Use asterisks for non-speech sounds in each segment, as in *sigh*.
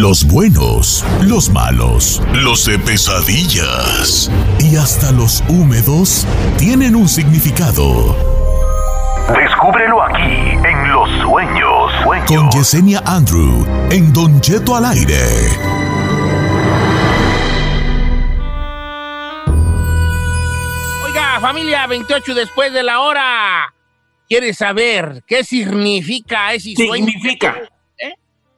los buenos, los malos, los de pesadillas y hasta los húmedos tienen un significado. Descúbrelo aquí en Los Sueños. Con Yesenia Andrew en Don Cheto al aire. Oiga, familia, 28 después de la hora. ¿Quieres saber qué significa ese sueño? Significa.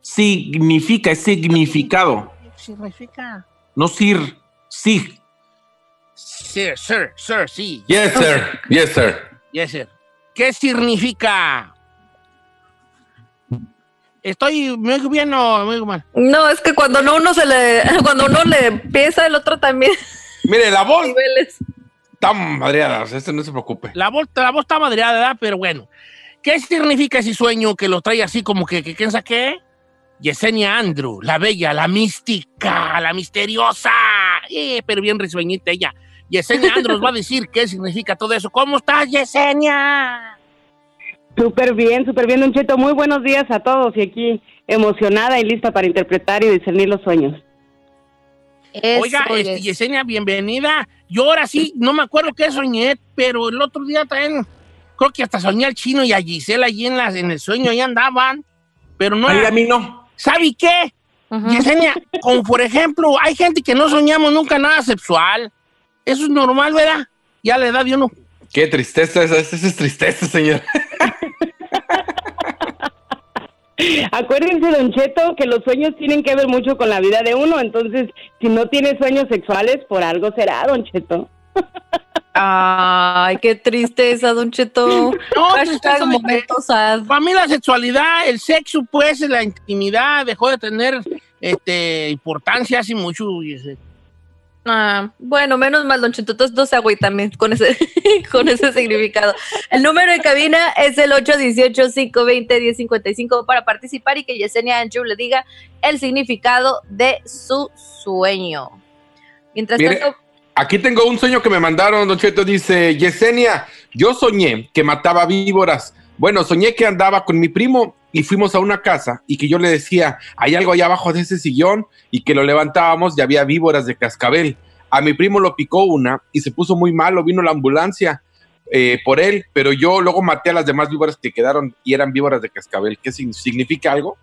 Significa, es significado. Significa. No sir, sí. Sir, sir, sir, sí. Yes, sir. Yes, sir. Yes, sir. ¿Qué significa? Estoy muy bien o muy mal. No, es que cuando no uno se le, *laughs* cuando uno le pesa, el otro también. Mire, la voz está madreada, este no se preocupe. La voz, la voz está madreada, ¿verdad? Pero bueno. ¿Qué significa ese sueño que lo trae así como que, que quién sabe qué? Yesenia Andrew, la bella, la mística, la misteriosa, eh, pero bien risueñita ella. Yesenia Andrew va a decir qué significa todo eso. ¿Cómo estás, Yesenia? Súper bien, súper bien, Don Cheto. Muy buenos días a todos y aquí emocionada y lista para interpretar y discernir los sueños. Oiga, este, Yesenia, bienvenida. Yo ahora sí, no me acuerdo qué soñé, pero el otro día también, creo que hasta soñé al chino y a Gisela allí en, las, en el sueño, ahí andaban, pero no. a mí no. ¿Sabe qué? Yesenia, como por ejemplo, hay gente que no soñamos nunca nada sexual. Eso es normal, ¿verdad? Ya la edad de uno. Qué tristeza, esa, es tristeza, señor. *laughs* Acuérdense, Don Cheto, que los sueños tienen que ver mucho con la vida de uno. Entonces, si no tiene sueños sexuales, por algo será, Don Cheto. Ay, qué tristeza, Don Cheto. *laughs* No, Para mí la sexualidad, el sexo, pues, la intimidad dejó de tener este, importancia hace mucho. Ah, bueno, menos mal, Don Cheto, entonces no se también con ese, *laughs* con ese significado. El número de cabina es el 818-520-1055 para participar y que Yesenia Andrew le diga el significado de su sueño. Mientras tanto Aquí tengo un sueño que me mandaron, Don Cheto. Dice, Yesenia, yo soñé que mataba víboras. Bueno, soñé que andaba con mi primo y fuimos a una casa y que yo le decía, hay algo allá abajo de ese sillón y que lo levantábamos y había víboras de cascabel. A mi primo lo picó una y se puso muy malo, vino la ambulancia eh, por él, pero yo luego maté a las demás víboras que quedaron y eran víboras de cascabel. ¿Qué significa algo?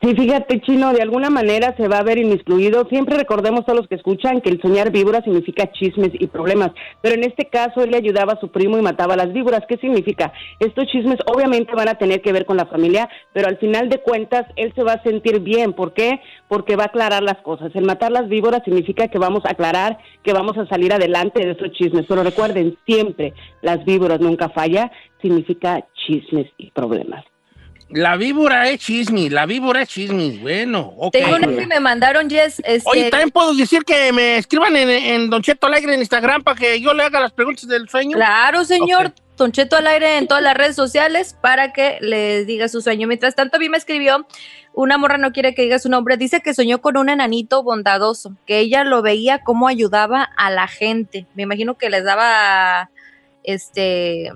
Sí, fíjate, Chino, de alguna manera se va a ver inmiscuido. Siempre recordemos a los que escuchan que el soñar víbora significa chismes y problemas, pero en este caso él le ayudaba a su primo y mataba a las víboras. ¿Qué significa? Estos chismes obviamente van a tener que ver con la familia, pero al final de cuentas él se va a sentir bien. ¿Por qué? Porque va a aclarar las cosas. El matar las víboras significa que vamos a aclarar, que vamos a salir adelante de estos chismes. Pero recuerden, siempre las víboras nunca falla, significa chismes y problemas. La víbora es chisme, la víbora es chisme. Bueno, ok. Tengo una que me mandaron, Jess. Este... Oye, también puedo decir que me escriban en, Don Cheto Alegre en Instagram para que yo le haga las preguntas del sueño. Claro, señor. Don Cheto al aire en todas las redes sociales para que le diga su sueño. Mientras tanto, a mí me escribió, una morra no quiere que diga su nombre, dice que soñó con un enanito bondadoso, que ella lo veía cómo ayudaba a la gente. Me imagino que les daba, este,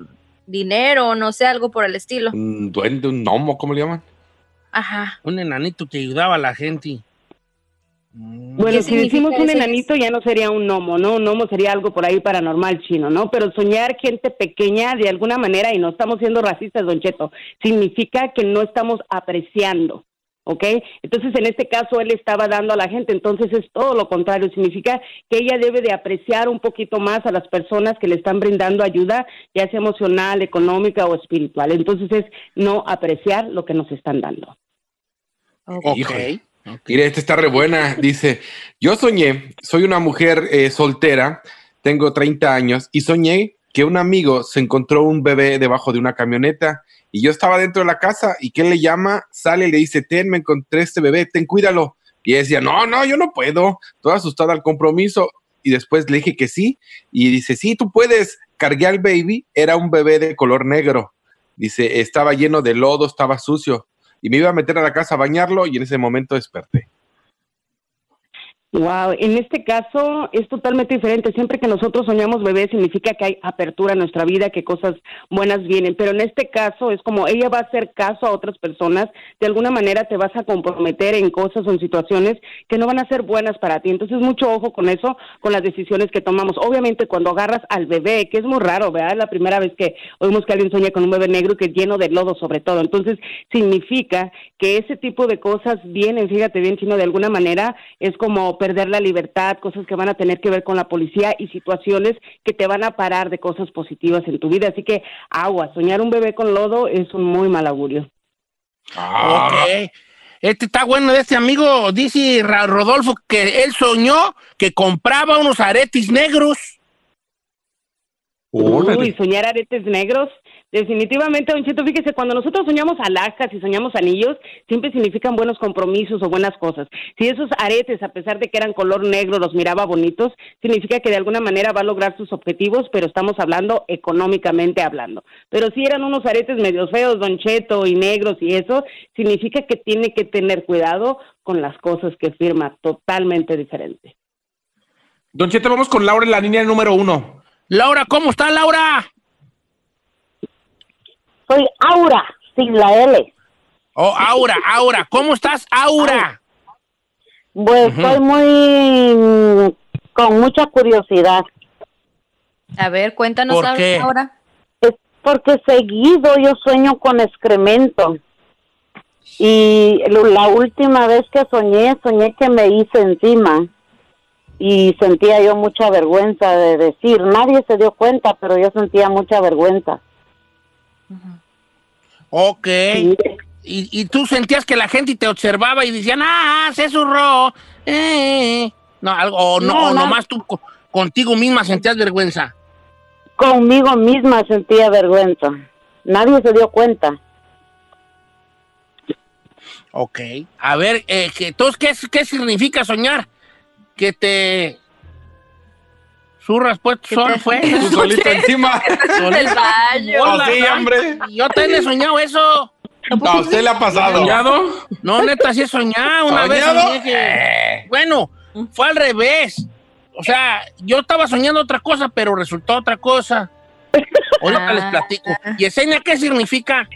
dinero, no sé, algo por el estilo. Un duende, un gnomo, ¿cómo le llaman? Ajá. Un enanito que ayudaba a la gente. Mm. Bueno, si decimos un enanito ya no sería un gnomo, ¿no? Un gnomo sería algo por ahí paranormal chino, ¿no? Pero soñar gente pequeña de alguna manera, y no estamos siendo racistas, don Cheto, significa que no estamos apreciando. ¿Ok? Entonces, en este caso, él estaba dando a la gente, entonces es todo lo contrario, significa que ella debe de apreciar un poquito más a las personas que le están brindando ayuda, ya sea emocional, económica o espiritual. Entonces, es no apreciar lo que nos están dando. Ok. Mire, esta está re buena. Dice, yo soñé, soy una mujer eh, soltera, tengo 30 años, y soñé que un amigo se encontró un bebé debajo de una camioneta y yo estaba dentro de la casa y que le llama, sale y le dice, ten, me encontré este bebé, ten, cuídalo. Y ella decía, no, no, yo no puedo. Toda asustada al compromiso. Y después le dije que sí. Y dice, sí, tú puedes. Cargué al baby, era un bebé de color negro. Dice, estaba lleno de lodo, estaba sucio. Y me iba a meter a la casa a bañarlo y en ese momento desperté. Wow, en este caso es totalmente diferente. Siempre que nosotros soñamos bebé significa que hay apertura en nuestra vida, que cosas buenas vienen, pero en este caso es como ella va a hacer caso a otras personas, de alguna manera te vas a comprometer en cosas o en situaciones que no van a ser buenas para ti. Entonces, mucho ojo con eso, con las decisiones que tomamos. Obviamente, cuando agarras al bebé, que es muy raro, ¿verdad? La primera vez que oímos que alguien sueña con un bebé negro que es lleno de lodo sobre todo. Entonces, significa que ese tipo de cosas vienen, fíjate bien, sino de alguna manera es como perder la libertad, cosas que van a tener que ver con la policía y situaciones que te van a parar de cosas positivas en tu vida. Así que agua, soñar un bebé con lodo es un muy mal augurio. Ah. Este está bueno de este amigo, dice Rodolfo, que él soñó que compraba unos aretes negros. Uy, soñar aretes negros. Definitivamente, Don Cheto, fíjese, cuando nosotros soñamos alhajas y soñamos anillos, siempre significan buenos compromisos o buenas cosas. Si esos aretes, a pesar de que eran color negro, los miraba bonitos, significa que de alguna manera va a lograr sus objetivos, pero estamos hablando económicamente hablando. Pero si eran unos aretes medio feos, Don Cheto, y negros y eso, significa que tiene que tener cuidado con las cosas que firma, totalmente diferente. Don Cheto, vamos con Laura en la línea número uno. Laura, ¿cómo está Laura? Soy Aura, sin la L. Oh, Aura, Aura. ¿Cómo estás, Aura? Pues estoy muy con mucha curiosidad. A ver, cuéntanos ¿Por qué? ahora. Es porque seguido yo sueño con excremento. Y la última vez que soñé, soñé que me hice encima. Y sentía yo mucha vergüenza de decir. Nadie se dio cuenta, pero yo sentía mucha vergüenza. Ok. Y, y tú sentías que la gente te observaba y decían, ah, se zurró. Eh. No, algo, o no, No, nomás tú co- contigo misma sentías vergüenza. Conmigo misma sentía vergüenza. Nadie se dio cuenta. Ok. A ver, eh, entonces, ¿qué, ¿qué significa soñar? Que te zurras, pues, Que sol te- fue. *laughs* Tú solito encima. *laughs* Del baño. Hola, sí, Fran. hombre. Yo también he soñado eso. A usted le ha pasado. ¿Soñado? No, neta, sí he soñado. Una vez ¿Soñado? soñé que- Bueno, fue al revés. O sea, yo estaba soñando otra cosa, pero resultó otra cosa. Ahorita Ah. les platico. ¿Y Esenia qué significa?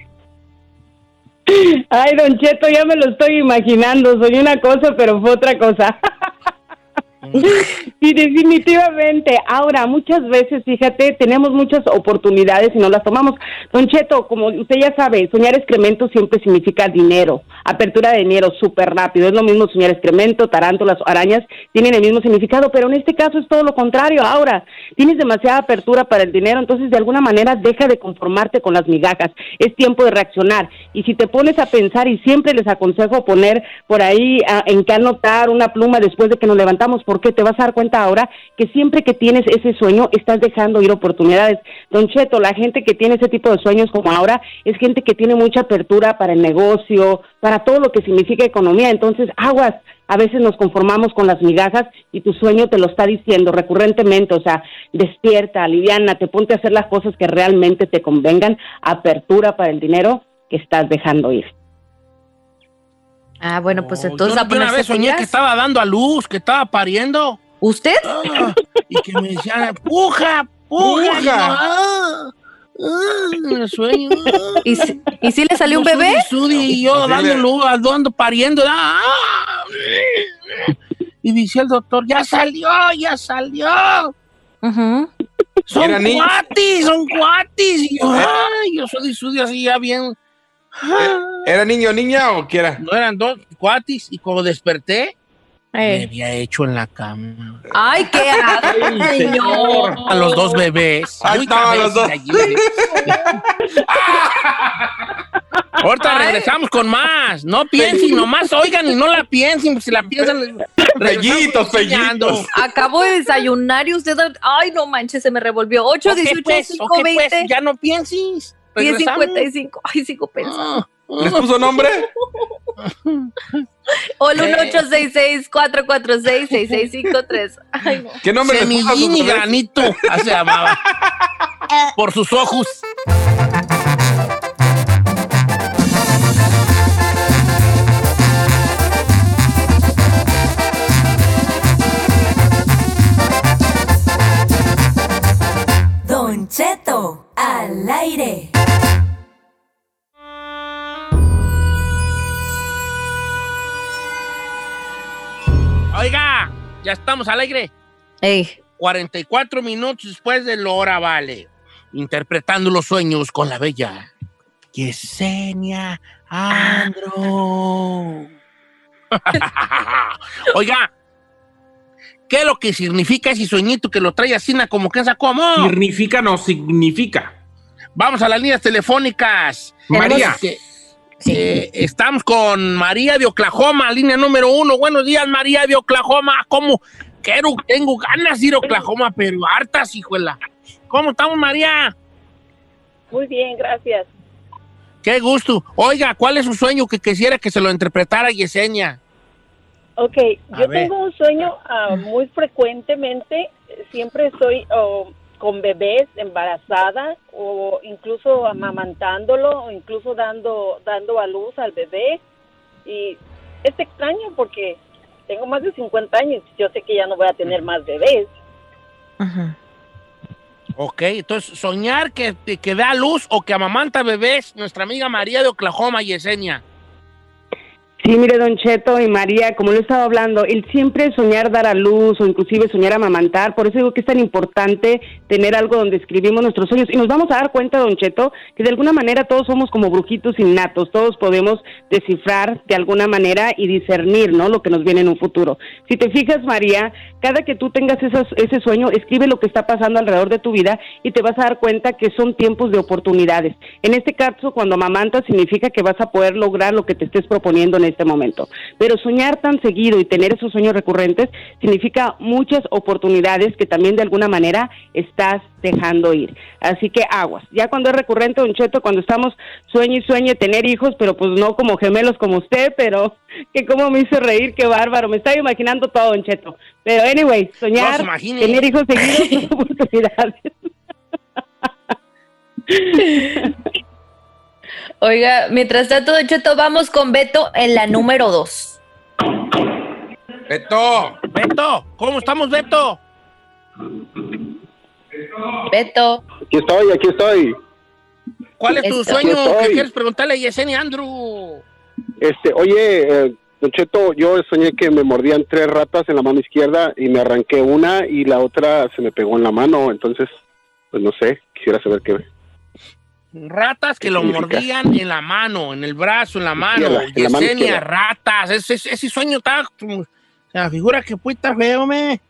Ay, Don Cheto, ya me lo estoy imaginando. Soy una cosa, pero fue otra cosa. *laughs* *laughs* Sí, definitivamente. Ahora, muchas veces, fíjate, tenemos muchas oportunidades y no las tomamos. Don Cheto, como usted ya sabe, soñar excremento siempre significa dinero, apertura de dinero súper rápido. Es lo mismo soñar excremento, tarántulas, arañas, tienen el mismo significado, pero en este caso es todo lo contrario. Ahora, tienes demasiada apertura para el dinero, entonces de alguna manera deja de conformarte con las migajas. Es tiempo de reaccionar. Y si te pones a pensar, y siempre les aconsejo poner por ahí ah, en qué anotar una pluma después de que nos levantamos, porque te vas a dar cuenta ahora que siempre que tienes ese sueño estás dejando ir oportunidades. Don Cheto, la gente que tiene ese tipo de sueños como ahora es gente que tiene mucha apertura para el negocio, para todo lo que significa economía. Entonces, aguas, a veces nos conformamos con las migajas y tu sueño te lo está diciendo recurrentemente, o sea, despierta, aliviana, te ponte a hacer las cosas que realmente te convengan, apertura para el dinero que estás dejando ir. Ah, bueno, pues Oh, entonces yo, a una vez soñé pilas. que estaba dando a luz, que estaba pariendo. ¿Usted? Ah, y que me decían, puja, puja. Puja. Y ah, ah, en el sueño. ah. ¿Y si, ¿y si le salió un Yo bebé? sudi, sudi, y yo dando luz, ando pariendo. ah. Y dice el doctor, ya salió, ya salió. Ujú. Son Era niño. cuatis, son cuatis. Y yo, ay, yo soy sudi así ya bien. Ah. ¿Era niño o niña o qué era? No eran dos cuatis. Y como desperté, me Eh. había hecho en la cama. Ay, qué asco, señor. A los dos bebés. Ahí estaban los dos. *laughs* Ahorita regresamos con más. No piensen, nomás oigan y no la piensen. Si la piensan, Pellitos, pellitos. Acabo de desayunar y usted. Ay, no manches, se me revolvió. 8, Ok, 18, pues, 5, ok, pues, 20, ya no pienses. 10.55. Ay, sigo ah, pensando. ¿Les puso nombre? Hola, 1866-446-6653. ¿Qué nombre Semillini les Granito. Así llamaba. *laughs* Por sus ojos. Don Cheto, al aire. Ya estamos al aire. Ey. 44 minutos después de la hora, vale. Interpretando los sueños con la bella Yesenia Andro. *laughs* Oiga, ¿qué es lo que significa ese sueñito que lo trae así na, como que sacó amor? Significa no significa. Vamos a las líneas telefónicas. María. Eh, eh, estamos con María de Oklahoma, línea número uno. Buenos días, María de Oklahoma. ¿Cómo? Quiero, tengo ganas de ir a Oklahoma, pero hartas, hijuela. ¿Cómo estamos, María? Muy bien, gracias. Qué gusto. Oiga, ¿cuál es su sueño que quisiera que se lo interpretara Yesenia? Ok, A yo ver. tengo un sueño ah, muy frecuentemente, siempre estoy oh, con bebés, embarazada o incluso amamantándolo o incluso dando, dando a luz al bebé. Y es extraño porque tengo más de 50 años, yo sé que ya no voy a tener más bebés. Ajá. Ok, entonces soñar que, que da luz o que amamanta bebés, nuestra amiga María de Oklahoma, Yesenia. Sí, mire, Don Cheto y María, como lo estaba hablando, el siempre soñar dar a luz o inclusive soñar amamantar, por eso digo que es tan importante tener algo donde escribimos nuestros sueños y nos vamos a dar cuenta, Don Cheto, que de alguna manera todos somos como brujitos innatos, todos podemos descifrar de alguna manera y discernir, ¿no? Lo que nos viene en un futuro. Si te fijas, María, cada que tú tengas ese sueño, escribe lo que está pasando alrededor de tu vida y te vas a dar cuenta que son tiempos de oportunidades. En este caso, cuando amamantas, significa que vas a poder lograr lo que te estés proponiendo en este momento. Pero soñar tan seguido y tener esos sueños recurrentes significa muchas oportunidades que también de alguna manera estás dejando ir. Así que aguas. Ya cuando es recurrente, Don Cheto, cuando estamos sueño y sueño tener hijos, pero pues no como gemelos como usted, pero *laughs* que como me hizo reír, qué bárbaro. Me estaba imaginando todo, Don Cheto. Pero anyway, soñar, tener hijos seguidos *laughs* son oportunidades. *laughs* Oiga, mientras tanto, Don Cheto, vamos con Beto en la número dos. Beto. Beto, ¿cómo estamos, Beto? Beto. Aquí estoy, aquí estoy. ¿Cuál es tu sueño que quieres preguntarle a Yesenia Andrew? Este, oye, eh, Don Cheto, yo soñé que me mordían tres ratas en la mano izquierda y me arranqué una y la otra se me pegó en la mano, entonces, pues no sé, quisiera saber qué. Ratas que ¿Qué lo significa? mordían en la mano, en el brazo, en la mano. La Yesenia, ratas. Ese, ese- sueño está. me figura que fue tan feo, me.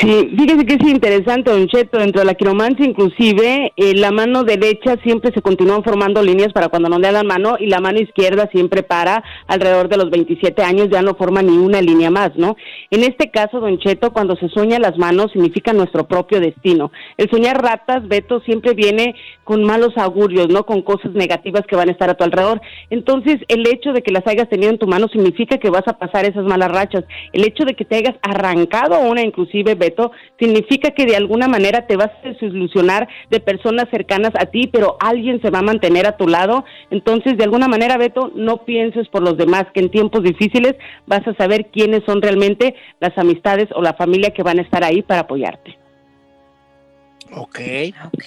Sí, fíjese que es interesante, Don Cheto, dentro de la quiromancia inclusive, eh, la mano derecha siempre se continúan formando líneas para cuando no le dan mano y la mano izquierda siempre para alrededor de los 27 años, ya no forma ni una línea más, ¿no? En este caso, Don Cheto, cuando se sueña las manos significa nuestro propio destino. El soñar ratas, Beto, siempre viene con malos augurios, ¿no? Con cosas negativas que van a estar a tu alrededor. Entonces, el hecho de que las hayas tenido en tu mano significa que vas a pasar esas malas rachas. El hecho de que te hayas arrancado una, inclusive, Beto, significa que de alguna manera te vas a desilusionar de personas cercanas a ti, pero alguien se va a mantener a tu lado. Entonces, de alguna manera, Beto, no pienses por los demás, que en tiempos difíciles vas a saber quiénes son realmente las amistades o la familia que van a estar ahí para apoyarte. Ok. Ok,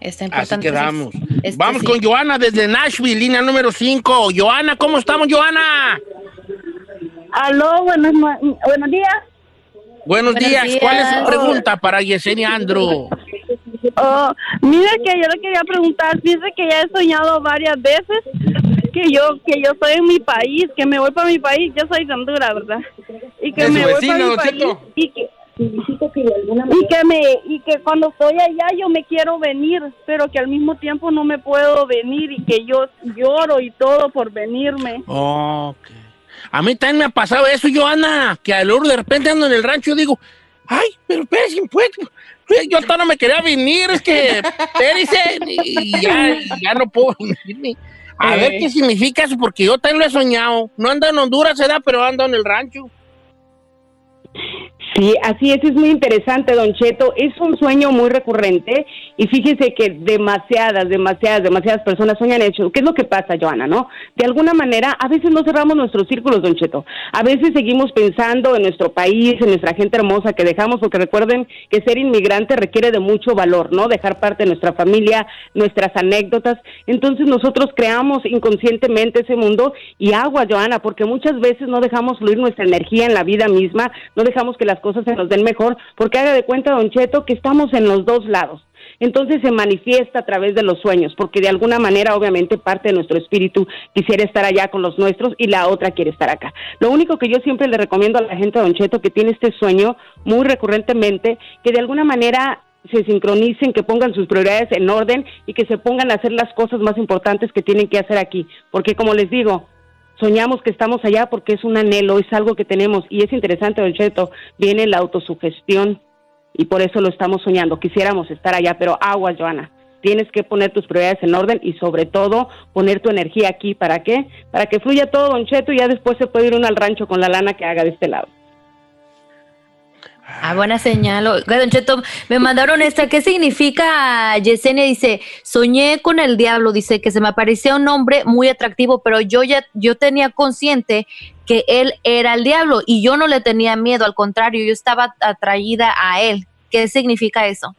está Así importante. quedamos. Este Vamos sí. con Joana desde Nashville, línea número 5. Joana, ¿cómo estamos, Joana? Aló, buenos, buenos días. Buenos, Buenos días. ¿Cuál es su pregunta para Yesenia Andrew? Oh, mire que yo le quería preguntar, dice que ya he soñado varias veces que yo que yo estoy en mi país, que me voy para mi país, yo soy de Honduras, ¿verdad? Y que me voy para mi país y que y que me y que cuando estoy allá yo me quiero venir, pero que al mismo tiempo no me puedo venir y que yo lloro y todo por venirme. Ok. A mí también me ha pasado eso, Joana, que al de repente ando en el rancho y digo, ay, pero espérese, pues, yo hasta no me quería venir, es que, espérese, y ya, ya no puedo venirme. A ver qué significa eso, porque yo también lo he soñado. No ando en Honduras, se da, pero ando en el rancho. Sí, así es, es muy interesante, don Cheto. Es un sueño muy recurrente y fíjese que demasiadas, demasiadas, demasiadas personas sueñan hecho. ¿Qué es lo que pasa, Joana, no? De alguna manera, a veces no cerramos nuestros círculos, don Cheto. A veces seguimos pensando en nuestro país, en nuestra gente hermosa que dejamos, porque recuerden que ser inmigrante requiere de mucho valor, ¿no? Dejar parte de nuestra familia, nuestras anécdotas. Entonces nosotros creamos inconscientemente ese mundo y agua, Joana, porque muchas veces no dejamos fluir nuestra energía en la vida misma, no dejamos que las cosas se nos den mejor, porque haga de cuenta, don Cheto, que estamos en los dos lados. Entonces se manifiesta a través de los sueños, porque de alguna manera, obviamente, parte de nuestro espíritu quisiera estar allá con los nuestros y la otra quiere estar acá. Lo único que yo siempre le recomiendo a la gente, don Cheto, que tiene este sueño muy recurrentemente, que de alguna manera se sincronicen, que pongan sus prioridades en orden y que se pongan a hacer las cosas más importantes que tienen que hacer aquí. Porque como les digo, soñamos que estamos allá porque es un anhelo, es algo que tenemos y es interesante, Don Cheto, viene la autosugestión y por eso lo estamos soñando. Quisiéramos estar allá, pero agua, Joana. Tienes que poner tus prioridades en orden y sobre todo poner tu energía aquí. ¿Para qué? Para que fluya todo, Don Cheto, y ya después se puede ir uno al rancho con la lana que haga de este lado. Ah, buena señal. Don me mandaron esta. ¿Qué significa Yesenia? Dice, soñé con el diablo. Dice que se me aparecía un hombre muy atractivo, pero yo ya, yo tenía consciente que él era el diablo y yo no le tenía miedo. Al contrario, yo estaba atraída a él. ¿Qué significa eso?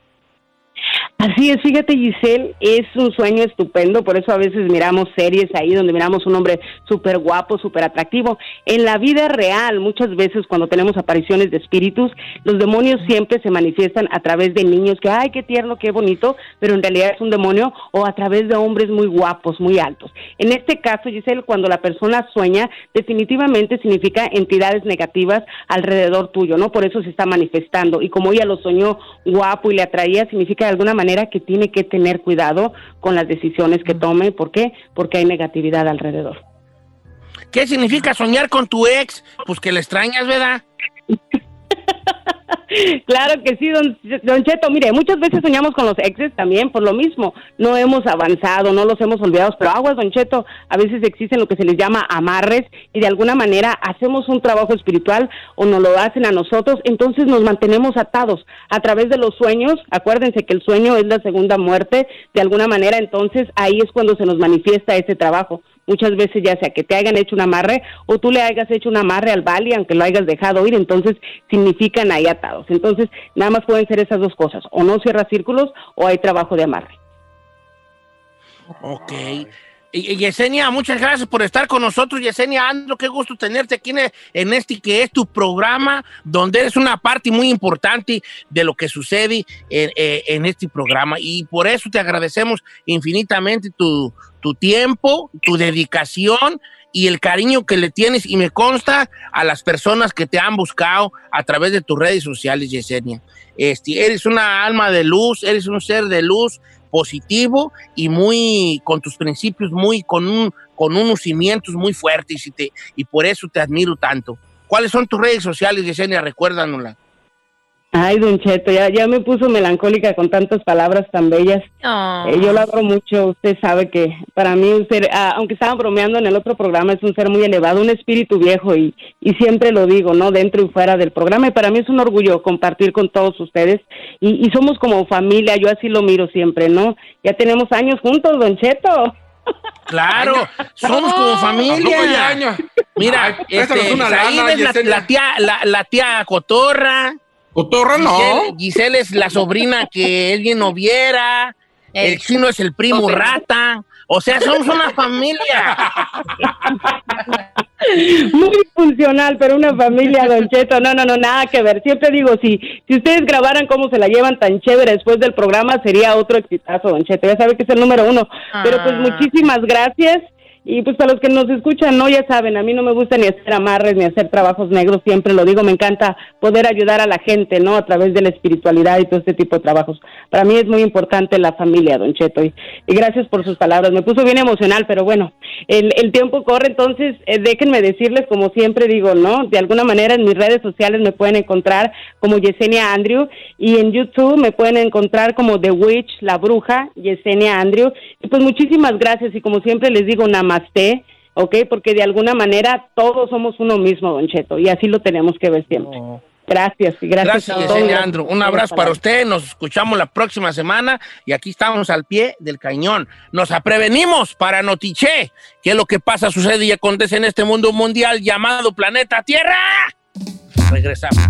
Así es, fíjate Giselle, es un sueño estupendo, por eso a veces miramos series ahí donde miramos un hombre súper guapo, súper atractivo. En la vida real, muchas veces cuando tenemos apariciones de espíritus, los demonios siempre se manifiestan a través de niños que, ay, qué tierno, qué bonito, pero en realidad es un demonio, o a través de hombres muy guapos, muy altos. En este caso, Giselle, cuando la persona sueña, definitivamente significa entidades negativas alrededor tuyo, ¿no? Por eso se está manifestando. Y como ella lo soñó guapo y le atraía, significa de alguna manera que tiene que tener cuidado con las decisiones que tome. ¿Por qué? Porque hay negatividad alrededor. ¿Qué significa soñar con tu ex? Pues que le extrañas, ¿verdad? *laughs* *laughs* claro que sí, don, Cheto. Mire, muchas veces soñamos con los exes también por lo mismo. No hemos avanzado, no los hemos olvidado, pero aguas, don Cheto, a veces existen lo que se les llama amarres y de alguna manera hacemos un trabajo espiritual o nos lo hacen a nosotros, entonces nos mantenemos atados a través de los sueños. Acuérdense que el sueño es la segunda muerte, de alguna manera, entonces ahí es cuando se nos manifiesta ese trabajo muchas veces ya sea que te hayan hecho un amarre o tú le hayas hecho un amarre al Bali aunque lo hayas dejado ir, entonces significan ahí atados. Entonces, nada más pueden ser esas dos cosas, o no cierra círculos o hay trabajo de amarre. Ok. Y, Yesenia, muchas gracias por estar con nosotros. Yesenia Andro, qué gusto tenerte aquí en este que es tu programa, donde eres una parte muy importante de lo que sucede en, eh, en este programa. Y por eso te agradecemos infinitamente tu, tu tiempo, tu dedicación y el cariño que le tienes y me consta a las personas que te han buscado a través de tus redes sociales, Yesenia. Este, eres una alma de luz, eres un ser de luz positivo y muy con tus principios muy con un con unos cimientos muy fuertes y, te, y por eso te admiro tanto. ¿Cuáles son tus redes sociales, Yesenia? Recuérdanoslas. Ay, Don Cheto, ya, ya me puso melancólica con tantas palabras tan bellas. Eh, yo lo adoro mucho. Usted sabe que para mí un ser, ah, aunque estaba bromeando en el otro programa, es un ser muy elevado, un espíritu viejo y, y siempre lo digo, ¿no? Dentro y fuera del programa. Y para mí es un orgullo compartir con todos ustedes. Y, y somos como familia, yo así lo miro siempre, ¿no? Ya tenemos años juntos, Don Cheto. Claro, somos como familia. Mira, este, la, tía, la, la tía Cotorra. Cotorra no. Giselle es la sobrina que alguien no viera. El chino es el primo rata. O sea, somos una familia. Muy funcional, pero una familia, Don Cheto. No, no, no, nada que ver. Siempre digo, si, si ustedes grabaran cómo se la llevan tan chévere después del programa, sería otro exitazo, Don Cheto. Ya sabe que es el número uno. Pero pues ah. muchísimas gracias. Y pues para los que nos escuchan, no, ya saben, a mí no me gusta ni hacer amarres ni hacer trabajos negros, siempre lo digo, me encanta poder ayudar a la gente, ¿no? A través de la espiritualidad y todo este tipo de trabajos. Para mí es muy importante la familia, don Cheto, y, gracias por sus palabras. Me puso bien emocional, pero bueno, el, el tiempo corre, entonces eh, déjenme decirles, como siempre digo, ¿no? De alguna manera en mis redes sociales me pueden encontrar como Yesenia Andrew y en YouTube me pueden encontrar como The Witch, la bruja, Yesenia Andrew. Y pues muchísimas gracias y como siempre les digo, nada ¿ok? Porque de alguna manera todos somos uno mismo, Don Cheto, y así lo tenemos que ver siempre. Gracias, y gracias. Gracias, Yesenia Andrew. Un abrazo para usted. Nos escuchamos la próxima semana y aquí estamos al pie del cañón. Nos aprevenimos para Notiche, que es lo que pasa, sucede y acontece en este mundo mundial llamado planeta Tierra. Regresamos.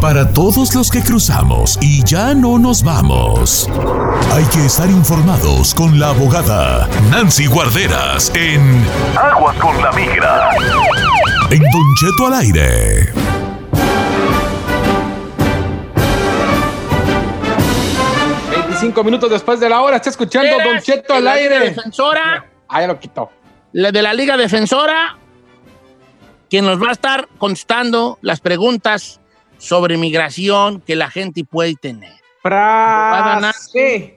Para todos los que cruzamos y ya no nos vamos, hay que estar informados con la abogada Nancy Guarderas en Aguas con la Migra. En Don Cheto al aire. Cinco minutos después de la hora, está escuchando Don Cheto al aire. Defensora, Ah, ya lo quitó. la de la Liga Defensora, quien nos va a estar contestando las preguntas sobre migración que la gente puede tener. Frase.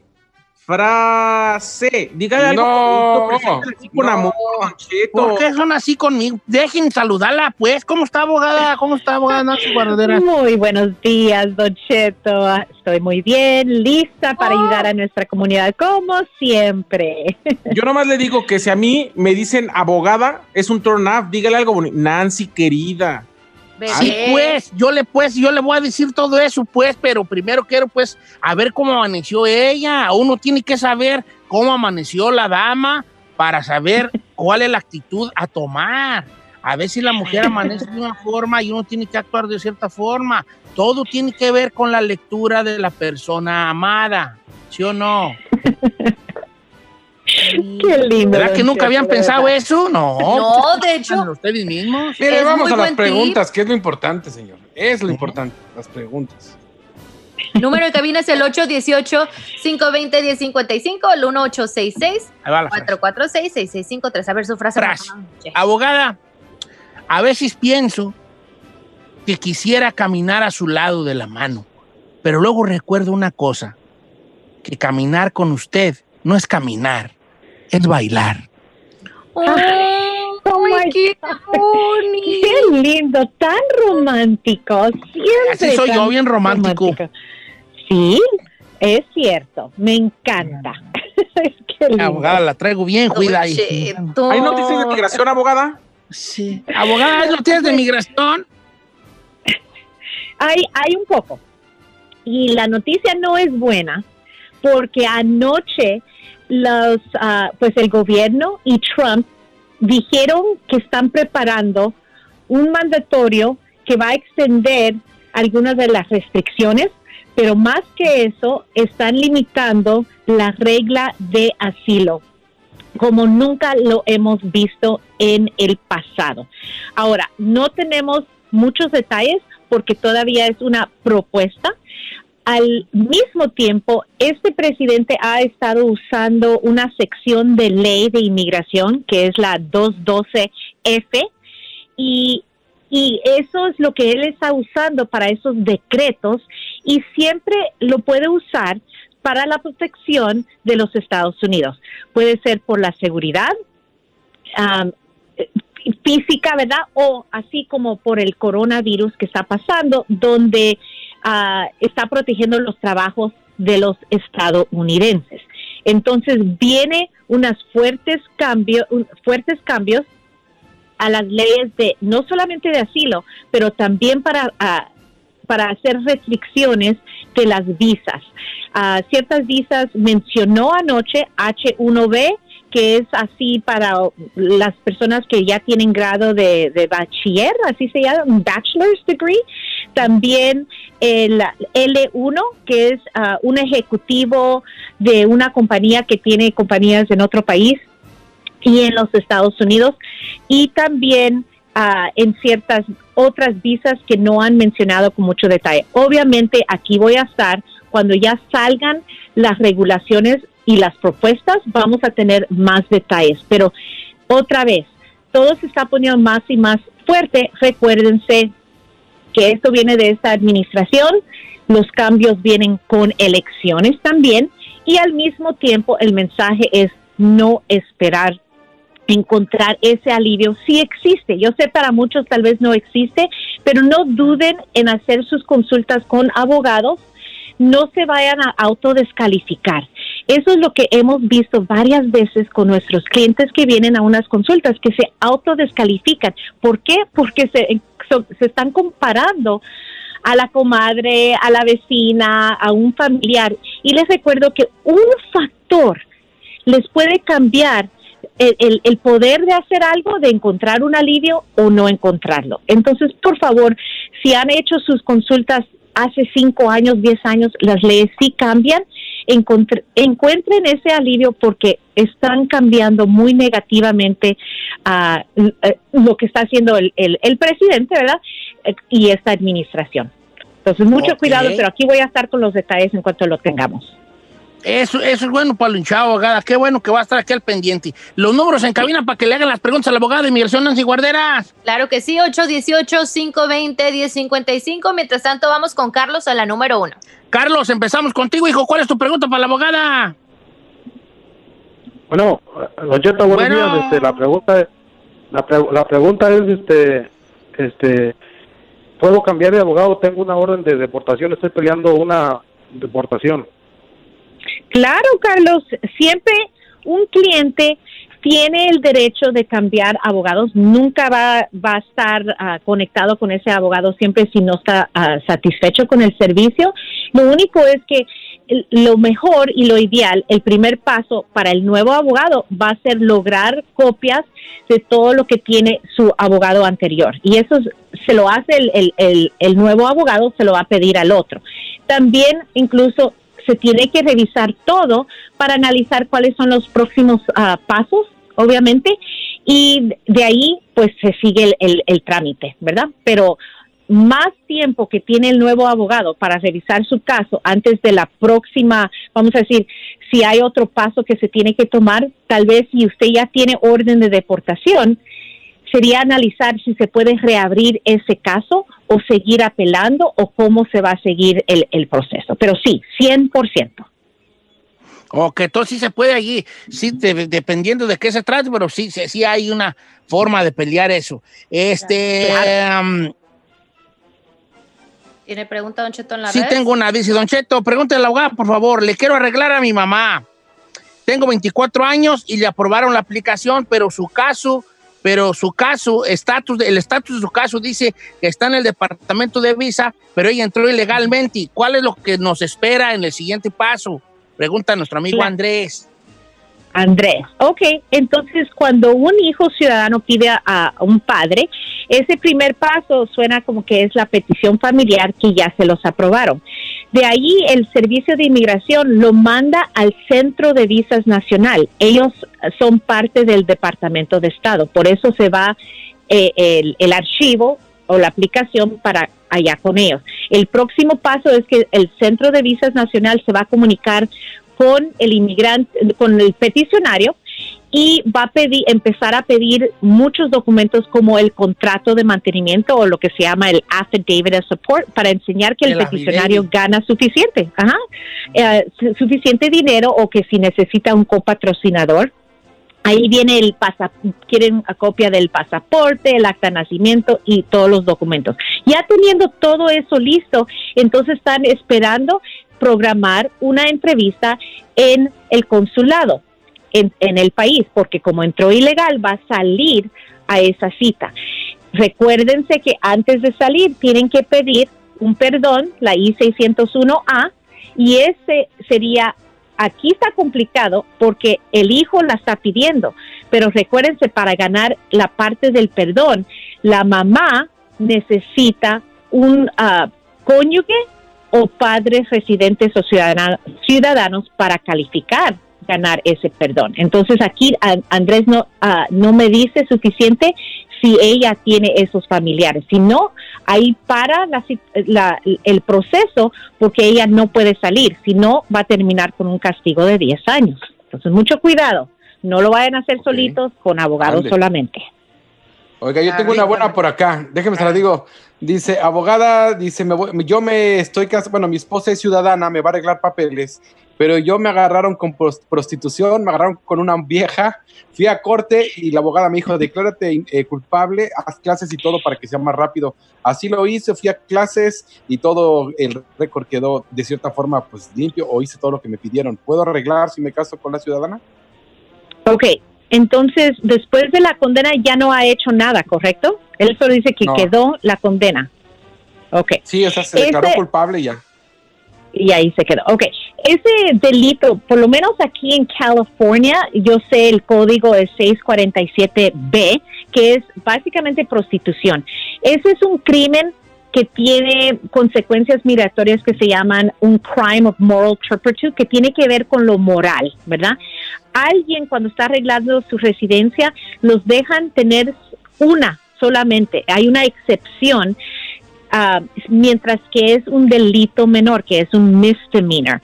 Frase. Dígale algo No, preséntale así con no. amor, Don Cheto. ¿Por qué son así conmigo? Dejen saludarla, pues. ¿Cómo está, abogada? ¿Cómo está, abogada Nancy? Muy buenos días, Don Cheto. Estoy muy bien, lista para Oh. ayudar a nuestra comunidad, como siempre. Yo nomás le digo que si a mí me dicen abogada, es un turn off. Dígale algo bonito. Nancy, querida. Sí, pues, yo le pues, yo le voy a decir todo eso, pues, pero primero quiero, pues, a ver cómo amaneció ella. Uno tiene que saber cómo amaneció la dama para saber *laughs* cuál es la actitud a tomar. A ver si la mujer amanece de una *laughs* forma y uno tiene que actuar de cierta forma. Todo tiene que ver con la lectura de la persona amada, ¿sí o no? *laughs* Qué lindo. ¿Verdad que nunca habían pensado verdad. eso? No. No, de hecho. Ustedes mismos. Mire, vamos a las preguntas, que es lo importante, señor. Es lo importante, las preguntas. Número de cabina es el 818-520-1055, el 1866 Ahí va la frase. 446-6653. A ver su frase. Abogada, a veces pienso que quisiera caminar a su lado de la mano, pero luego recuerdo una cosa, que caminar con usted no es caminar, es bailar. Oh, Oh ay, my qué bonito. Qué lindo, tan romántico. Siempre Así soy yo, bien romántico. Sí, es cierto. Me encanta. *laughs* Qué lindo. Abogada, la traigo bien, cuida ahí. ¿Hay noticias de migración, abogada? Sí. Abogada, ¿hay noticias de migración? *laughs* Hay, hay un poco. Y la noticia no es buena porque anoche los, ah, pues el gobierno y Trump dijeron que están preparando un mandatorio que va a extender algunas de las restricciones, pero más que eso, están limitando la regla de asilo como nunca lo hemos visto en el pasado. Ahora, no tenemos muchos detalles porque todavía es una propuesta. Al mismo tiempo, este presidente ha estado usando una sección de ley de inmigración que es la 212F y, y eso es lo que él está usando para esos decretos y siempre lo puede usar para la protección de los Estados Unidos. Puede ser por la seguridad um, física, ¿verdad? O así como por el coronavirus que está pasando, donde uh, está protegiendo los trabajos de los estadounidenses. Entonces viene unas fuertes cambios, fuertes cambios a las leyes de no solamente de asilo, pero también para uh, para hacer restricciones de las visas. Uh, ciertas visas mencionó anoche H1B, que es así para las personas que ya tienen grado de, de bachiller, así se llama, un bachelor's degree. También el L1, que es uh, un ejecutivo de una compañía que tiene compañías en otro país y en los Estados Unidos. Y también Uh, en ciertas otras visas que no han mencionado con mucho detalle. Obviamente aquí voy a estar cuando ya salgan las regulaciones y las propuestas, vamos a tener más detalles. Pero otra vez, todo se está poniendo más y más fuerte. Recuérdense que esto viene de esta administración, los cambios vienen con elecciones también y al mismo tiempo el mensaje es no esperar encontrar ese alivio. Sí existe, yo sé para muchos tal vez no existe, pero no duden en hacer sus consultas con abogados, no se vayan a autodescalificar. Eso es lo que hemos visto varias veces con nuestros clientes que vienen a unas consultas, que se autodescalifican. ¿Por qué? Porque se, se están comparando a la comadre, a la vecina, a un familiar. Y les recuerdo que un factor les puede cambiar el, el, poder de hacer algo, de encontrar un alivio o no encontrarlo. Entonces, por favor, si han hecho sus consultas hace cinco años, diez años, las leyes sí cambian, encuentren ese alivio porque están cambiando muy negativamente a eh, lo que está haciendo el, el, presidente, ¿verdad? y esta administración. Entonces, mucho cuidado, pero aquí voy a estar con los detalles en cuanto lo tengamos. Eso, eso es bueno para el hinchado, abogada. Qué bueno que va a estar aquí al pendiente. Los números en cabina para que le hagan las preguntas a la abogada de inmigración Nancy Guarderas. Claro que sí, 818-520-1055. Mientras tanto, vamos con Carlos a la número uno. Carlos, empezamos contigo, hijo. ¿Cuál es tu pregunta para la abogada? Bueno, Don Cheto, buenos días. Este, la pregunta, la, la pregunta es, este, este, puedo cambiar de abogado, tengo una orden de deportación, estoy peleando una deportación. Claro, Carlos, siempre un cliente tiene el derecho de cambiar abogados, nunca va, va a estar ah, conectado con ese abogado siempre si no está ah, satisfecho con el servicio. Lo único es que lo mejor y lo ideal, el primer paso para el nuevo abogado va a ser lograr copias de todo lo que tiene su abogado anterior. Y eso se lo hace el, el, el, nuevo abogado, se lo va a pedir al otro. También incluso se tiene que revisar todo para analizar cuáles son los próximos ah, pasos, obviamente, y de ahí pues se sigue el, el, trámite, ¿verdad? Pero más tiempo que tiene el nuevo abogado para revisar su caso antes de la próxima, vamos a decir, si hay otro paso que se tiene que tomar, tal vez si usted ya tiene orden de deportación, sería analizar si se puede reabrir ese caso o seguir apelando o cómo se va a seguir el, el proceso. Pero sí, 100%. Ok, entonces sí se puede allí, sí, dependiendo de qué se trate, pero sí, sí, hay una forma de pelear eso. Este. ¿Tiene pregunta, Don Cheto, en la Sí, tengo una. Dice, Don Cheto, pregúntale a la abogada, por favor. Le quiero arreglar a mi mamá. Tengo 24 años y le aprobaron la aplicación, pero su caso pero su caso, estatus, el estatus de su caso dice que está en el departamento de visa, pero ella entró ilegalmente. ¿Cuál es lo que nos espera en el siguiente paso? Pregunta nuestro amigo Andrés. Andrés, ok, entonces cuando un hijo ciudadano pide a, un padre, ese primer paso suena como que es la petición familiar que ya se los aprobaron. De ahí el Servicio de Inmigración lo manda al Centro de Visas Nacional. Ellos son parte del Departamento de Estado, por eso se va eh, el, el archivo o la aplicación para allá con ellos. El próximo paso es que el Centro de Visas Nacional se va a comunicar con el inmigrante, con el peticionario y va a pedir, empezar a pedir muchos documentos como el contrato de mantenimiento o lo que se llama el affidavit of support para enseñar que el, peticionario gana suficiente, ajá, eh, suficiente dinero o que si necesita un copatrocinador. Ahí viene el pasaporte, quieren a copia del pasaporte, el acta de nacimiento y todos los documentos. Ya teniendo todo eso listo, entonces están esperando programar una entrevista en el consulado, en, el país, porque como entró ilegal va a salir a esa cita. Recuérdense que antes de salir tienen que pedir un perdón, la I-601A, y ese sería, aquí está complicado porque el hijo la está pidiendo, pero recuérdense, para ganar la parte del perdón, la mamá necesita un uh, cónyuge o padres residentes o ciudadanos para calificar ganar ese perdón. Entonces aquí Andrés no, ah, no me dice suficiente si ella tiene esos familiares. Si no, ahí para el proceso porque ella no puede salir. Si no, va a terminar con un castigo de 10 años. Entonces, mucho cuidado. No lo vayan a hacer solitos, con abogados solamente. Oiga, yo tengo una buena por acá. Déjeme se la digo. Dice, abogada, dice, me voy, yo me estoy casando, bueno, mi esposa es ciudadana, me va a arreglar papeles pero yo me agarraron con prostitución, me agarraron con una vieja, fui a corte y la abogada me dijo, declárate eh, culpable, haz clases y todo para que sea más rápido. Así lo hice, fui a clases y todo el récord quedó de cierta forma pues limpio o hice todo lo que me pidieron. ¿Puedo arreglar si me caso con la ciudadana? Ok, entonces después de la condena ya no ha hecho nada, ¿correcto? Él solo dice que quedó la condena. Ok. Sí, o sea, se declaró culpable ya y ahí se quedó. Ok, ese delito, por lo menos aquí en California, yo sé el código es 647B, que es básicamente prostitución. Ese es un crimen que tiene consecuencias migratorias que se llaman un crime of moral turpitude, que tiene que ver con lo moral, ¿verdad? Alguien cuando está arreglando su residencia, los dejan tener una solamente. Hay una excepción Ah, mientras que es un delito menor, que es un misdemeanor.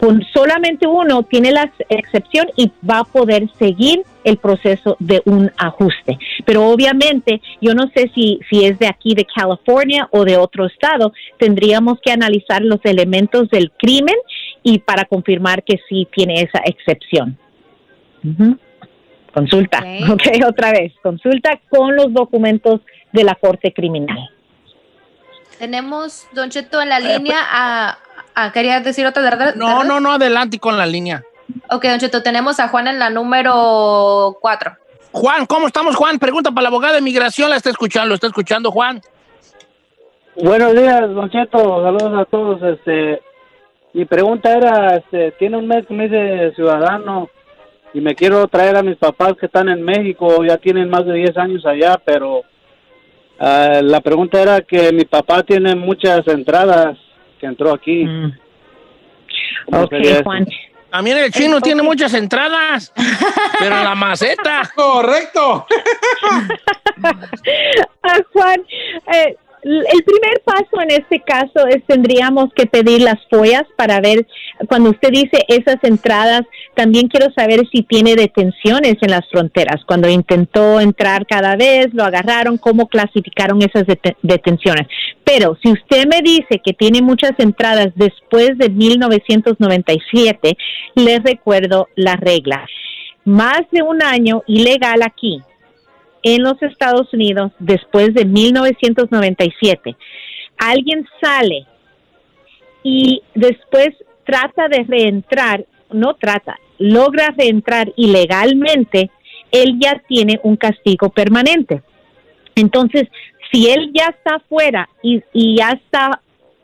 Con solamente uno tiene la excepción y va a poder seguir el proceso de un ajuste. Pero obviamente, yo no sé si, si es de aquí, de California o de otro estado, tendríamos que analizar los elementos del crimen y para confirmar que sí tiene esa excepción. Consulta, *laughs* ok, otra vez, consulta con los documentos de la Corte Criminal. Tenemos, Don Cheto, en la eh, línea a, a, ¿Quería decir otra de No, no, no, adelante con la línea. Ok, Don Cheto, tenemos a Juan en la número 4. Juan, ¿cómo estamos, Juan? Pregunta para la abogada de migración, la está escuchando, ¿lo está escuchando, Juan? Buenos días, Don Cheto, saludos a todos. Este, mi pregunta era, este, tiene un mes que me hice ciudadano y me quiero traer a mis papás que están en México, ya tienen más de 10 años allá, pero Ah, la pregunta era que mi papá tiene muchas entradas que entró aquí. Mm. Ok, Juan. También el chino tiene muchas entradas, pero la maceta. *laughs* Correcto. *laughs* Ah, Juan, eh, el primer paso en este caso es tendríamos que pedir las follas para ver, cuando usted dice esas entradas, también quiero saber si tiene detenciones en las fronteras. Cuando intentó entrar cada vez, lo agarraron, cómo clasificaron esas detenciones. Pero si usted me dice que tiene muchas entradas después de 1997, les recuerdo la regla. Más de un año ilegal aquí en los Estados Unidos después de 1997, alguien sale y después trata de reentrar, no trata, logra reentrar ilegalmente, él ya tiene un castigo permanente. Entonces, si él ya está fuera y, y ya está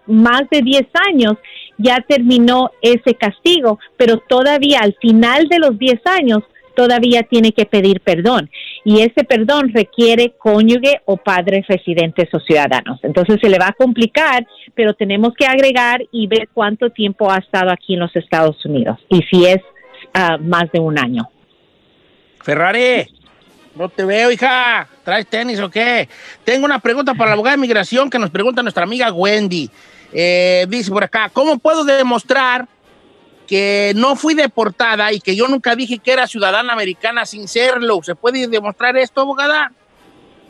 más de 10 años, ya terminó ese castigo, pero todavía al final de los 10 años todavía tiene que pedir perdón y ese perdón requiere cónyuge o padres residentes o ciudadanos. Entonces se le va a complicar, pero tenemos que agregar y ver cuánto tiempo ha estado aquí en los Estados Unidos y si es ah, más de un año. Ferrari, no te veo, hija. ¿Traes tenis o qué? Tengo una pregunta para la abogada de migración que nos pregunta nuestra amiga Wendy. Eh, dice por acá, ¿cómo puedo demostrar que no fui deportada y que yo nunca dije que era ciudadana americana sin serlo. ¿Se puede demostrar esto, abogada?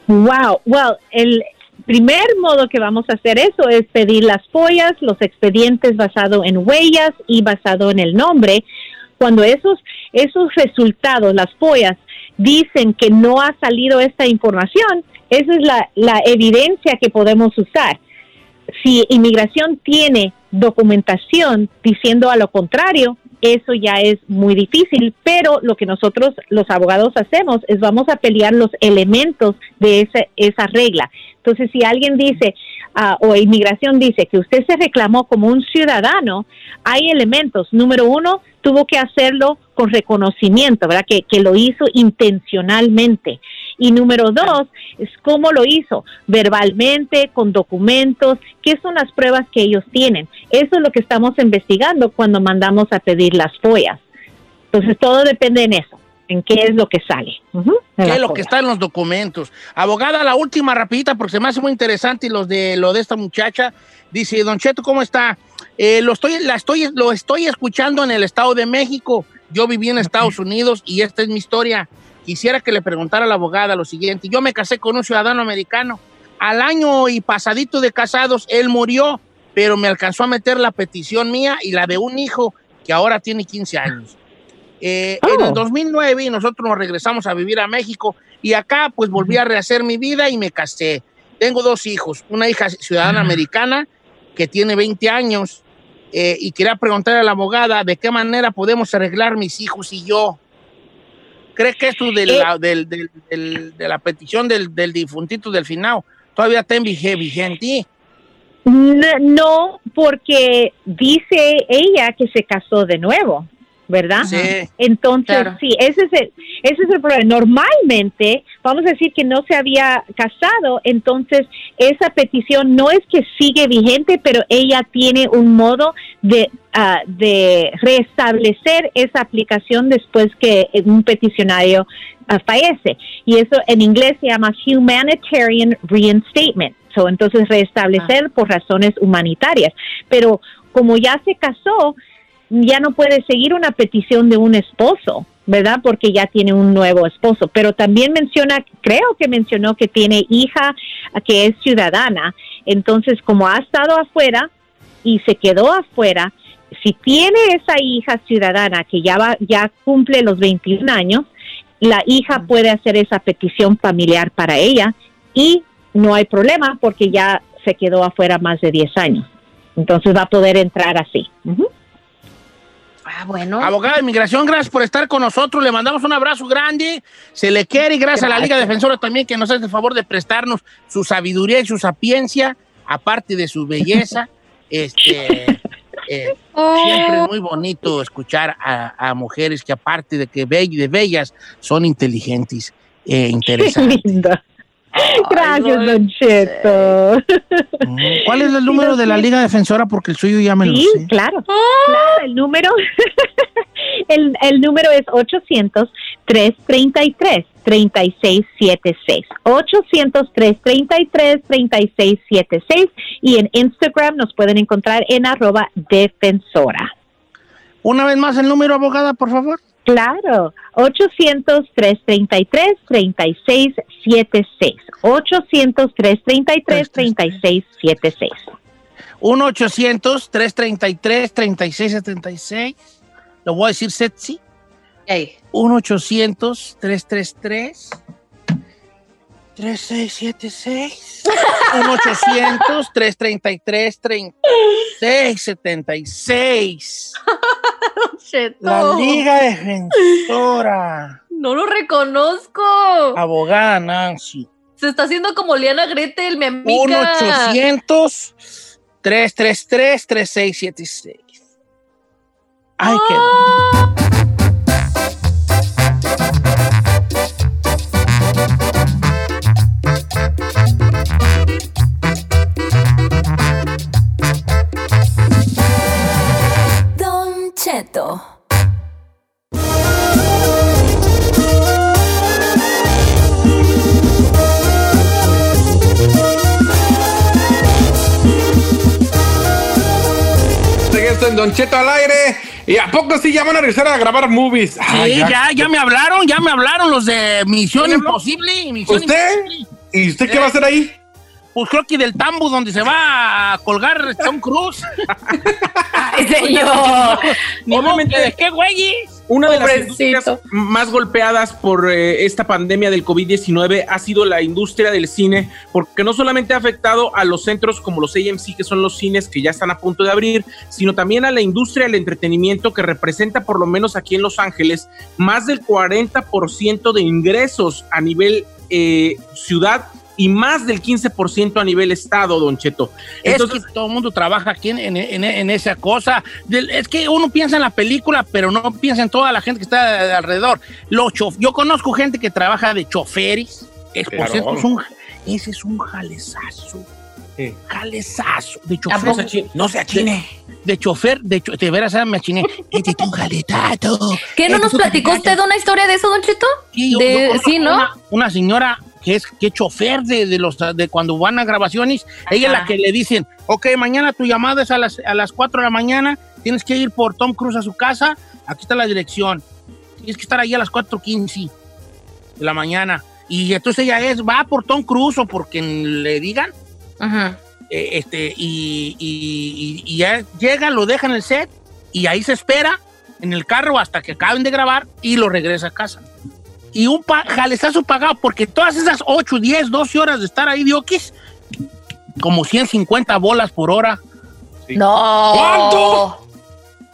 Wow, well, el primer modo que vamos a hacer eso es pedir las follas, los expedientes basado en huellas y basado en el nombre. Cuando esos, esos resultados, las follas, dicen que no ha salido esta información, esa es la, la evidencia que podemos usar. Si inmigración tiene documentación diciendo a lo contrario, eso ya es muy difícil, pero lo que nosotros los abogados hacemos es vamos a pelear los elementos de esa, esa regla. Entonces, si alguien dice, ah, o inmigración dice que usted se reclamó como un ciudadano, hay elementos. Número uno, tuvo que hacerlo con reconocimiento, ¿verdad? Que, que lo hizo intencionalmente. Y número dos, es cómo lo hizo, verbalmente, con documentos, qué son las pruebas que ellos tienen. Eso es lo que estamos investigando cuando mandamos a pedir las follas. Entonces, todo depende en eso, en qué es lo que sale. ¿Qué es lo que está en los documentos? Abogada, la última rapidita, porque se me hace muy interesante y los de, lo de esta muchacha. Dice, Don Cheto, ¿cómo está? Eh, lo, estoy, la estoy, lo estoy escuchando en el Estado de México. Yo viví en Estados Unidos y esta es mi historia. Quisiera que le preguntara a la abogada lo siguiente. Yo me casé con un ciudadano americano. Al año y pasadito de casados, él murió, pero me alcanzó a meter la petición mía y la de un hijo que ahora tiene 15 años. Eh, En el Oh. 2009 nosotros nos regresamos a vivir a México y acá pues volví a rehacer mi vida y me casé. Tengo dos hijos, una hija ciudadana americana que tiene 20 años eh, y quería preguntarle a la abogada de qué manera podemos arreglar mis hijos y yo. ¿Crees que esto de la, del- del- del- de la petición del, del difuntito del final todavía está en vige- vigente? No, porque dice ella que se casó de nuevo, ¿verdad? Sí. Entonces, Claro. sí, ese es, el, ese es el problema. Normalmente, vamos a decir que no se había casado, entonces esa petición no es que sigue vigente, pero ella tiene un modo de, ah, de restablecer esa aplicación después que un peticionario ah, fallece. Y eso en inglés se llama humanitarian reinstatement. So, entonces, restablecer por razones humanitarias. Pero como ya se casó, ya no puede seguir una petición de un esposo, ¿verdad? Porque ya tiene un nuevo esposo. Pero también menciona, creo que mencionó que tiene hija que es ciudadana. Entonces, como ha estado afuera y se quedó afuera, si tiene esa hija ciudadana que ya va, ya cumple los 21 años, la hija puede hacer esa petición familiar para ella y no hay problema porque ya se quedó afuera más de 10 años. Entonces va a poder entrar así. Ujú. Ah, bueno. Abogada de inmigración, gracias por estar con nosotros. Le mandamos un abrazo grande. Se le quiere y gracias, a la Liga. Defensora también que nos hace el favor de prestarnos su sabiduría y su sapiencia, aparte de su belleza. *laughs* este, eh, siempre es muy bonito escuchar a, a mujeres que aparte de que be- de bellas son inteligentes e *laughs* interesantes. Lindo. *laughs* Gracias, Don Cheto. ¿Cuál es el *laughs* número de la Liga Defensora? Porque el suyo ya me lo Sí, sé. claro. Claro, el número, *laughs* el, el número es 800-333-3676. 800-333-3676. Y en Instagram nos pueden encontrar en arroba defensora. Una vez más el número, abogada, por favor. Claro, 800-333-3676. 800-333-3676. 1-800-333-3676. Lo voy a decir sexy. 1-800-333-3676. 1-800-333-3676. La Liga Defensora. No lo reconozco. Abogada Nancy. Se está haciendo como Liana Gretel, mi amiga. 1-800-333-3676. Ay, qué. Cheto. En Don Cheto al aire. ¿Y a poco sí ya van a regresar a grabar movies? Sí, Ah, ya, ya, me hablaron, ya me hablaron los de Misión Imposible. Misión ¿Usted? Imposible. ¿Y usted qué va a hacer ahí? Pues creo que del tambo donde se va a colgar Tom Cruise. *laughs* señor. Obviamente, ¿De qué, güey? Una de las industrias más golpeadas por eh, esta pandemia del COVID-19 ha sido la industria del cine, porque no solamente ha afectado a los centros como los AMC, que son los cines que ya están a punto de abrir, sino también a la industria del entretenimiento que representa, por lo menos aquí en Los Ángeles, más del 40% de ingresos a nivel eh, ciudad y más del 15% a nivel estado, Don Cheto. es que todo el mundo trabaja aquí en, en- en- en esa cosa. Es que uno piensa en la película, pero no piensa en toda la gente que está alrededor. Los chof- Yo conozco gente que trabaja de choferes. Es, por cierto, es un- ese es un jalezazo. Jalezazo. De chofer. No se achine. No se achine. De, de chofer, de, cho- de veras me achiné. Este es un jaletazo. ¿Qué no Este nos platicó usted una historia de eso, Don Cheto? Sí, yo- De- yo conozco sí, ¿no? Una, una señora que es que es chofer de, de los de cuando van a grabaciones, ella es la que le dicen, ok, mañana tu llamada es a las, a las 4 de la mañana, tienes que ir por Tom Cruise a su casa, aquí está la dirección, tienes que estar ahí a las 4.15 de la mañana. Y entonces ella es, va por Tom Cruise o por quien le digan, Ajá. eh, este, y, y- y- y ya llega, lo deja en el set y ahí se espera en el carro hasta que acaben de grabar y lo regresa a casa. Y un pa jalezazo pagado, porque todas esas 8, 10, 12 horas de estar ahí de Oquis, como 150 bolas por hora. No. ¿Cuánto?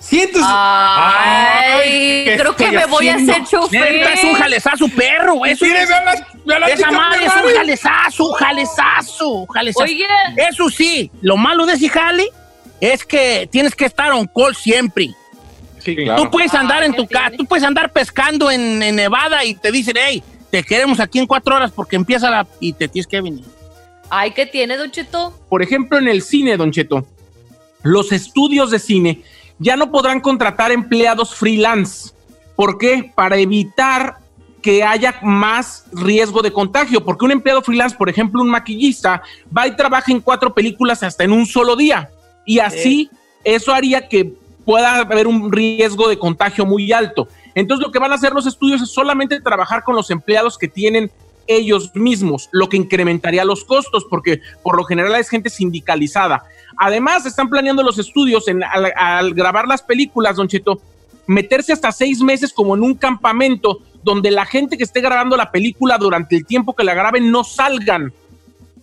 Cientos. Ay, creo que me voy a hacer chofer. Es un jalezazo perro. Eso Mire, es- vean las- vean las esa chicas, madre es un jalezazo, jalezazo, jalezazo. Oye. Eso sí, lo malo de ese jale es que tienes que estar on call siempre. Sí, claro. Tú puedes andar Ah, en tu casa, tú puedes andar pescando en, en Nevada y te dicen, hey, te queremos aquí en cuatro horas porque empieza la... y te tienes que venir. Ay, ¿qué tiene, Don Cheto? Por ejemplo, en el cine, Don Cheto, los estudios de cine ya no podrán contratar empleados freelance. ¿Por qué? Para evitar que haya más riesgo de contagio. Porque un empleado freelance, por ejemplo, un maquillista, va y trabaja en cuatro películas hasta en un solo día. Y así, eso haría que pueda haber un riesgo de contagio muy alto. Entonces, lo que van a hacer los estudios es solamente trabajar con los empleados que tienen ellos mismos, lo que incrementaría los costos, porque por lo general es gente sindicalizada. Además, están planeando los estudios en, al, al grabar las películas, Don Cheto, meterse hasta seis meses como en un campamento donde la gente que esté grabando la película durante el tiempo que la graben no salgan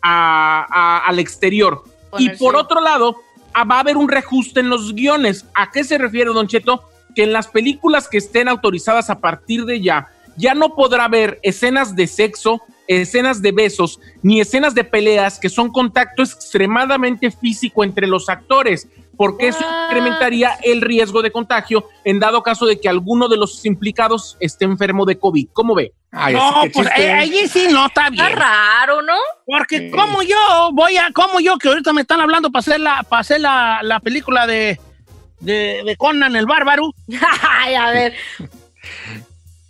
a- a- al exterior. Y por otro lado, va a haber un reajuste en los guiones. ¿A qué se refiere, Don Cheto? Que en las películas que estén autorizadas a partir de ya, ya no podrá haber escenas de sexo, escenas de besos, ni escenas de peleas que son contacto extremadamente físico entre los actores, porque eso incrementaría el riesgo de contagio en dado caso de que alguno de los implicados esté enfermo de COVID. ¿Cómo ve? Ay, no, pues eh, allí sí no está bien. Está raro, ¿no? Porque como yo voy a, como yo que ahorita me están hablando para hacer la, para hacer la, la película de, de, de Conan el Bárbaro, *laughs* Ay, a ver.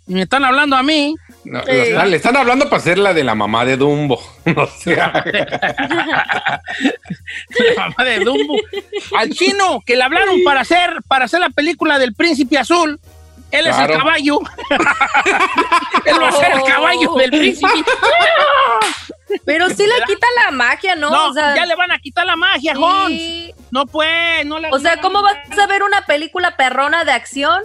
y me están hablando a mí, No, están- le están hablando para hacer la de la mamá de Dumbo. *laughs* O sea, *laughs* la mamá de Dumbo, al chino que le hablaron para hacer, para hacer la película del Príncipe Azul. Él es el caballo. *laughs* Él va a ser el caballo del príncipe. Pero sí le quita la magia, ¿no? No, o sea, ya le van a quitar la magia, sí. Hans. No pues, no le O sea, ¿cómo vas a ver una película perrona de acción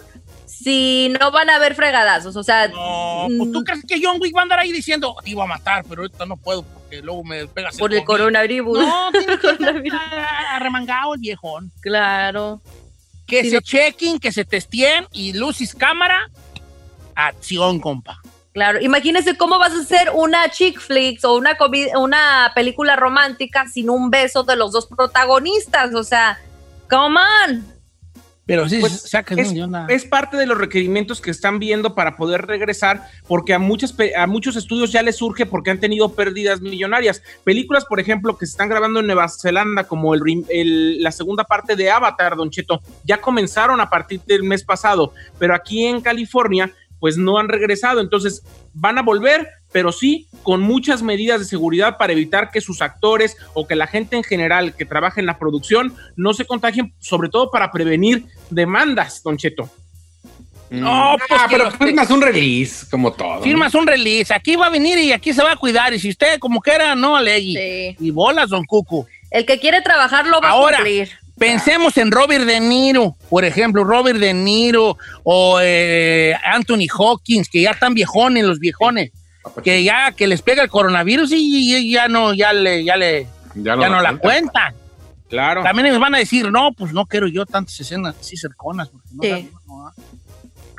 si no van a haber fregadazos? O sea, No, pues tú crees que John Wick va a andar ahí diciendo, te iba a matar, pero ahorita no puedo porque luego me pegas por el COVID". coronavirus. No, *laughs* tiene que estar arremangado el viejón. Claro. Que se no- chequen, que se testeen y luces cámara, acción, compa. Claro, imagínese cómo vas a hacer una chick flicks o una, una película romántica sin un beso de los dos protagonistas. O sea, come on. Pero sí, Pues, es, es parte de los requerimientos que están viendo para poder regresar, porque a, muchas, a muchos estudios ya les surge porque han tenido pérdidas millonarias. Películas, por ejemplo, que se están grabando en Nueva Zelanda, como el, el- la segunda parte de Avatar, Don Cheto, ya comenzaron a partir del mes pasado, pero aquí en California, pues no han regresado. Entonces, van a volver, pero sí con muchas medidas de seguridad para evitar que sus actores o que la gente en general que trabaja en la producción no se contagien, sobre todo para prevenir demandas, Don Cheto. No, pues ah, que pero firmas un release, como todo. Firmas un release, aquí va a venir y aquí se va a cuidar. Y si usted como quiera, no alegue. Sí. Y bolas, don Cucu. El que quiere trabajar lo va Ahora, a cumplir. Pensemos en Robert De Niro, por ejemplo, Robert De Niro o eh, Anthony Hawkins, que ya están viejones, los viejones, que ya que les pega el coronavirus y, y ya no, ya le, ya le, ya no, la cuenta. cuentan. Claro. También les van a decir, no, pues no quiero yo tantas escenas así cerconas. Porque no Sí. no los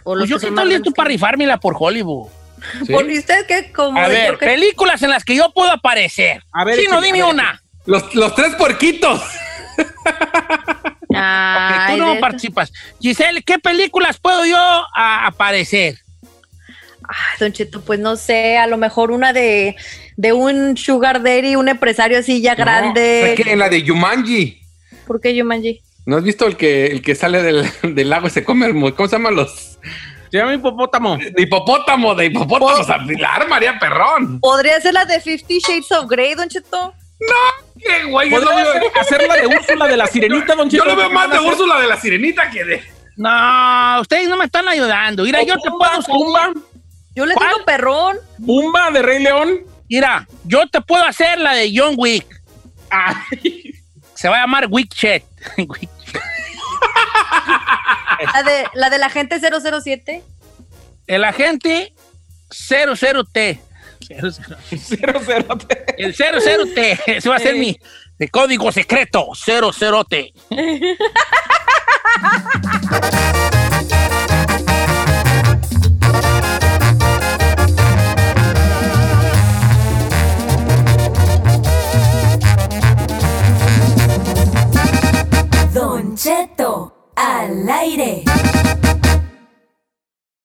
Pues yo que que estoy listo grandes para que- rifármela por Hollywood. *laughs* ¿Sí? ¿Por usted qué? Como A ver, películas en las que yo puedo aparecer. A ver, Chino, échale, dime una. Los, los tres puerquitos. Ay, Tú no de- participas. Giselle, ¿qué películas puedo yo a- aparecer? Ay, Don Cheto, pues no sé, a lo mejor una de, de un sugar daddy, un empresario así ya grande. Que en la de Yumanji. ¿Por qué Yumanji? ¿No has visto el que, el que sale del, del lago y se come? el ¿Cómo se llaman los? Se llama hipopótamo. De hipopótamo, de hipopótamo. O sea, la María Perrón. ¿Podría ser la de Fifty Shades of Grey, Don Cheto? ¿Qué güey? Yo lo ¿Podría veo, hacer- hacerla de Úrsula de la Sirenita, Don yo Cheto? lo veo ¿Qué más de hacer? Úrsula de la Sirenita que de. No, ustedes no me están ayudando. Mira, yo te puedo Pumba, Yo le digo perrón. Pumba de Rey León. Mira, yo te puedo hacer la de John Wick. Ay, Se va a llamar Wick Chet. *laughs* Wick Chet. la, de, la de la gente 007. El agente 00T. 0, 0. 0, 0 T. El 0, 0 T. Ese va a ser mi de código secreto. 0, 0 T. Don al aire.